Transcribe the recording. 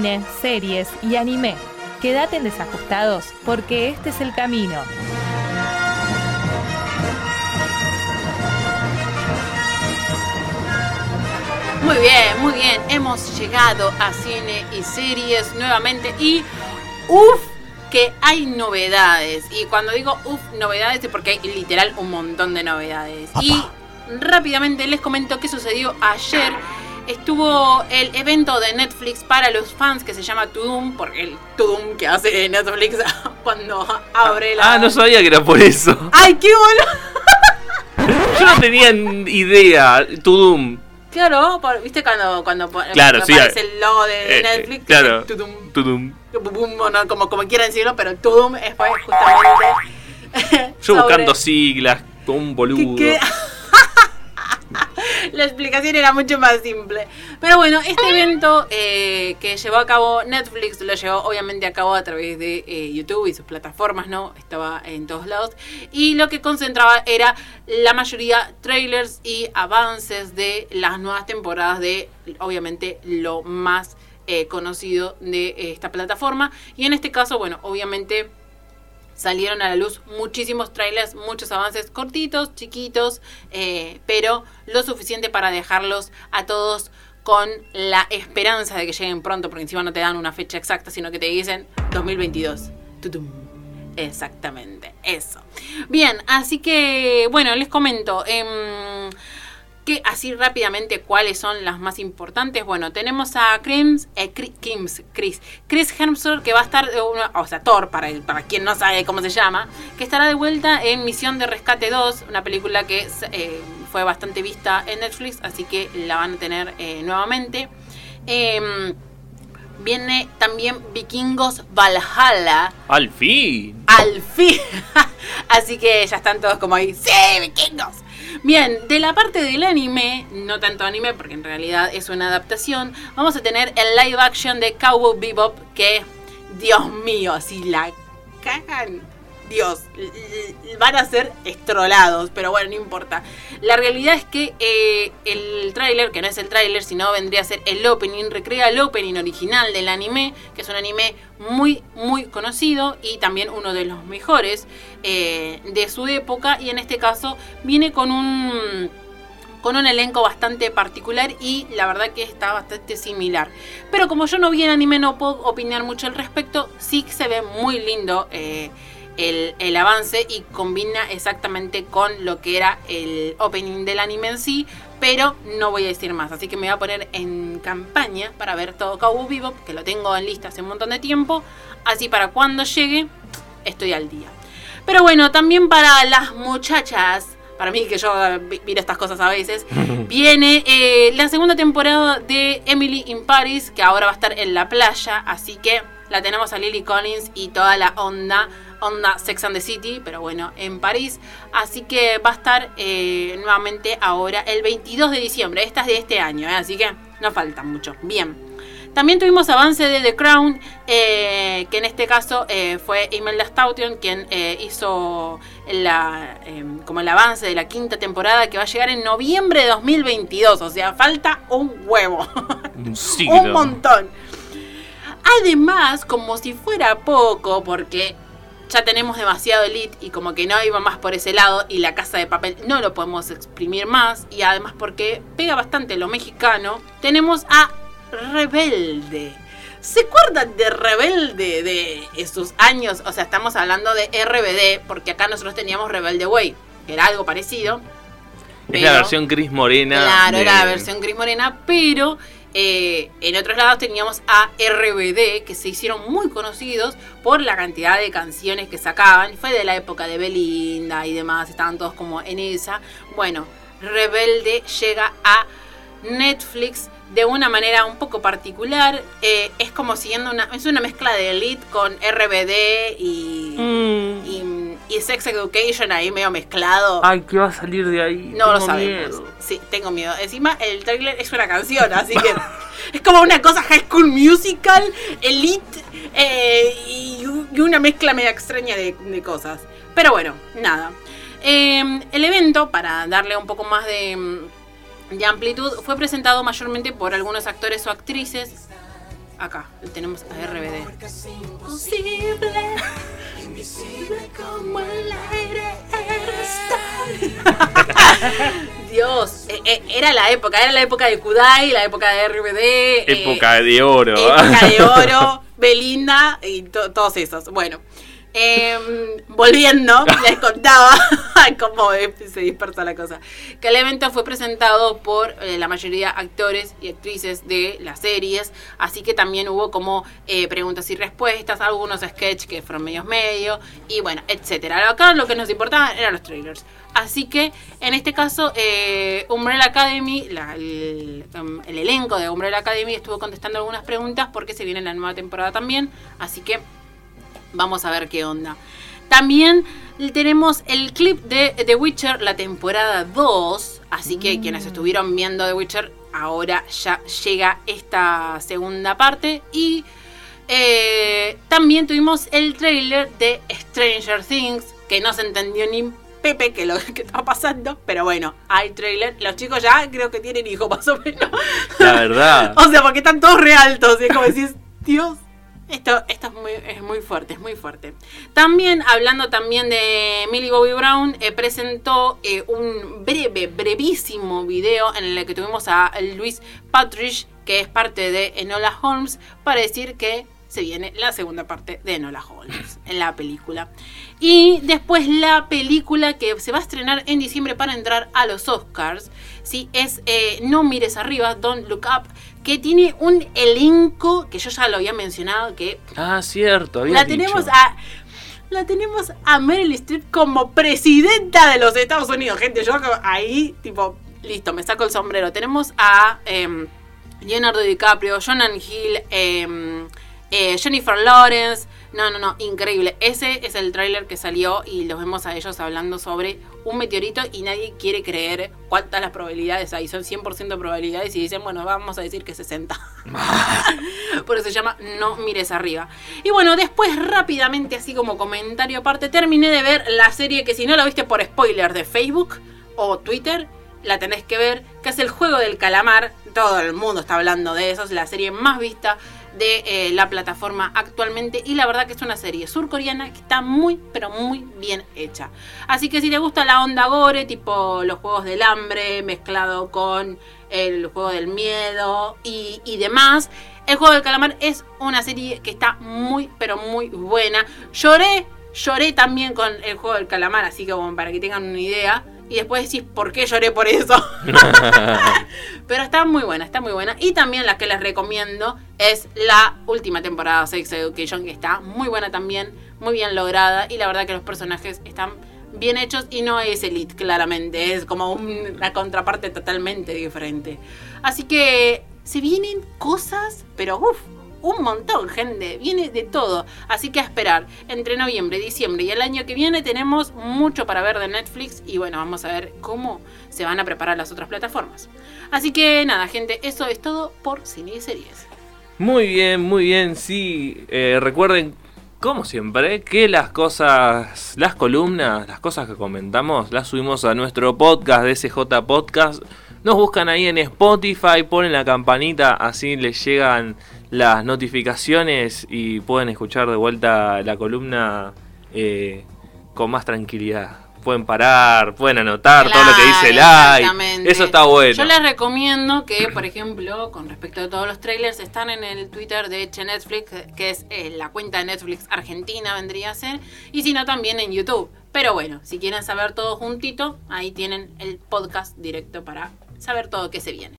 cine, series y anime. Quédate en desajustados porque este es el camino. Muy bien, muy bien. Hemos llegado a cine y series nuevamente y uff que hay novedades. Y cuando digo uff, novedades es porque hay literal un montón de novedades. Y rápidamente les comento qué sucedió ayer. Estuvo el evento de Netflix para los fans que se llama Tudum, porque el Tudum que hace Netflix cuando abre la. Ah, no sabía que era por eso. ¡Ay, qué bueno! Yo no tenía idea. Tudum. Claro, por- ¿viste cuando, cuando, Claro, cuando sí, aparece eh, el logo de eh, Netflix? claro. Tudum. Tudum. No, como, como quieran decirlo, pero Tudum es justamente. Yo buscando siglas, como un boludo. que- que- La explicación era mucho más simple. Pero bueno, este evento eh, que llevó a cabo Netflix lo llevó obviamente a cabo a través de eh, YouTube y sus plataformas, ¿no? Estaba en todos lados. Y lo que concentraba era la mayoría trailers y avances de las nuevas temporadas de, obviamente, lo más eh, conocido de esta plataforma. Y en este caso, bueno, obviamente salieron a la luz muchísimos trailers, muchos avances cortitos, chiquitos, eh, pero lo suficiente para dejarlos a todos con la esperanza de que lleguen pronto, porque encima no te dan una fecha exacta, sino que te dicen 2022. Tutum. Exactamente, eso. Bien, así que, bueno, les comento. em, que así rápidamente cuáles son las más importantes. Bueno, tenemos a Crims, eh, Chris, Chris Hemsworth que va a estar, o sea, Thor para, el- para quien no sabe cómo se llama, que estará de vuelta en Misión de Rescate 2, una película que eh, fue bastante vista en Netflix, así que la van a tener eh, nuevamente. Em, viene también Vikingos Valhalla. Al fin. Al fin. Así que ya están todos como ahí. ¡Sí, vikingos! Bien, de la parte del anime, no tanto anime porque en realidad es una adaptación, vamos a tener el live action de Cowboy Bebop que, Dios mío, si la cagan, Dios, van a ser estrolados, pero bueno, no importa. La realidad es que eh, el tráiler, que no es el tráiler, sino vendría a ser el opening, recrea el opening original del anime, que es un anime muy, muy conocido y también uno de los mejores eh, de su época. Y en este caso viene con un con un elenco bastante particular y la verdad que está bastante similar. Pero como yo no vi el anime no puedo opinar mucho al respecto, sí que se ve muy lindo eh, el, el avance y combina exactamente con lo que era el opening del anime en sí, pero no voy a decir más, así que me voy a poner en campaña para ver todo Cowboy Bebop, que lo tengo en lista hace un montón de tiempo, así para cuando llegue estoy al día. Pero bueno, también para las muchachas, para mí que yo miro estas cosas a veces, viene eh, la segunda temporada de Emily in Paris, que ahora va a estar en la playa, así que la tenemos a Lily Collins y toda la onda, onda Sex and the City, pero bueno, en París, así que va a estar eh, nuevamente ahora el 22 de diciembre, esta es de este año, eh, así que no falta mucho. Bien. También tuvimos avance de The Crown, eh, que en este caso eh, fue Imelda Staution quien eh, hizo la, eh, como el avance de la quinta temporada que va a llegar en noviembre de 2022. O sea, falta un huevo. Un montón. Además, como si fuera poco, porque ya tenemos demasiado elite y como que no iba más por ese lado y la casa de papel no lo podemos exprimir más y además porque pega bastante lo mexicano, tenemos a Rebelde. ¿Se acuerdan de Rebelde de esos años? O sea, estamos hablando de RBD porque acá nosotros teníamos Rebelde Way, que era algo parecido. Es la versión gris morena. Claro, de- era la versión gris morena, pero eh, en otros lados teníamos a RBD, que se hicieron muy conocidos por la cantidad de canciones que sacaban. Fue de la época de Belinda y demás, estaban todos como en esa. Bueno, Rebelde llega a Netflix de una manera un poco particular. Eh, es como siguiendo una. Es una mezcla de Elite con RBD y. Y, Sex Education ahí medio mezclado. Ay, ¿qué va a salir de ahí? No lo sabemos. miedo. Sí, tengo miedo. Encima, el trailer es una canción, así que es como una cosa High School Musical, Elite eh, y, y una mezcla media extraña de, de cosas. Pero bueno, nada. Eh, el evento, para darle un poco más de, mm, de amplitud, fue presentado mayormente por algunos actores o actrices. acá, tenemos a RBD. Invisible como el aire Dios, eh, eh, era la época, era la época de Kudai, la época de RBD. eh, Época de oro. Época de oro, Belinda y to- todos esos. Bueno, em, volviendo, les contaba cómo eh, se dispersa la cosa. Que el evento fue presentado por eh, la mayoría actores y actrices de las series, así que también hubo como eh, preguntas y respuestas, algunos sketches que fueron medios medio, y bueno, etcétera. Acá lo que nos importaba eran los trailers. Así que en este caso, eh, Umbrella Academy, la- el, um, el elenco de Umbrella Academy estuvo contestando algunas preguntas porque se viene la nueva temporada también. Así que vamos a ver qué onda. También tenemos el clip de The Witcher, la temporada 2. Así que quienes estuvieron viendo The Witcher, ahora ya llega esta segunda parte. Y eh, también tuvimos el trailer de Stranger Things, que no se entendió ni Pepe que lo que está pasando, pero bueno, hay trailer. Los chicos ya creo que tienen hijo más o menos. La verdad. o sea, porque están todos re altos y es como decís, Dios. Esto, esto es, muy, fuerte, es muy fuerte. También, hablando también de Millie Bobby Brown, eh, presentó eh, un breve, brevísimo video en el que tuvimos a Luis Patrick, que es parte de Enola Holmes, para decir que se viene la segunda parte de Enola Holmes en la película. Y después la película que se va a estrenar en diciembre para entrar a los Oscars, ¿sí? es eh, No mires arriba, Don't Look Up, que tiene un elenco que yo ya lo había mencionado, que Ah, cierto. la dicho. tenemos a... La tenemos a Meryl Streep como presidenta de los Estados Unidos. Gente, yo ahí, tipo, listo, me saco el sombrero. Tenemos a em, Leonardo DiCaprio, Jonathan Hill, em, eh, Jennifer Lawrence. No, no, no, increíble. Ese es el tráiler que salió y los vemos a ellos hablando sobre un meteorito y nadie quiere creer cuántas las probabilidades hay. Son 100% probabilidades y dicen, bueno, vamos a decir que 60. Por eso se llama No mires arriba. Y bueno, después rápidamente, así como comentario aparte, terminé de ver la serie que si no la viste por spoiler de Facebook o Twitter, la tenés que ver, que es el juego del calamar. Todo el mundo está hablando de eso, es la serie más vista de eh, la plataforma actualmente y la verdad que es una serie surcoreana que está muy pero muy bien hecha. Así que si te gusta la onda gore, tipo los juegos del hambre mezclado con el juego del miedo y, demás, el juego del calamar es una serie que está muy pero muy buena. Lloré, lloré también con el juego del calamar, así que para que tengan una idea. Y después decís, ¿por qué lloré por eso? Pero está muy buena, está muy buena. Y también la que les recomiendo es la última temporada de Sex Education, que está muy buena también, muy bien lograda. Y la verdad que los personajes están bien hechos y no es Elite, claramente. Es como un- una contraparte totalmente diferente. Así que se vienen cosas, pero uff, un montón, gente. Viene de todo. Así que a esperar. Entre noviembre, diciembre y el año que viene tenemos mucho para ver de Netflix. Y bueno, vamos a ver cómo se van a preparar las otras plataformas. Así que nada, gente, eso es todo por cine y series. Muy bien, muy bien. Sí, eh, recuerden, como siempre, que las cosas, las columnas, las cosas que comentamos, las subimos a nuestro podcast de SJ Podcast. Nos buscan ahí en Spotify, ponen la campanita, así les llegan las notificaciones y pueden escuchar de vuelta la columna eh, con más tranquilidad. Pueden parar, pueden anotar todo lo que dice el like. Eso está bueno. Yo les recomiendo que, por ejemplo, con respecto a todos los trailers, están en el Twitter de Eche Netflix, que es eh, la cuenta de Netflix Argentina, vendría a ser, y si no, también en YouTube. Pero bueno, si quieren saber todo juntito, ahí tienen el podcast directo para saber todo que se viene.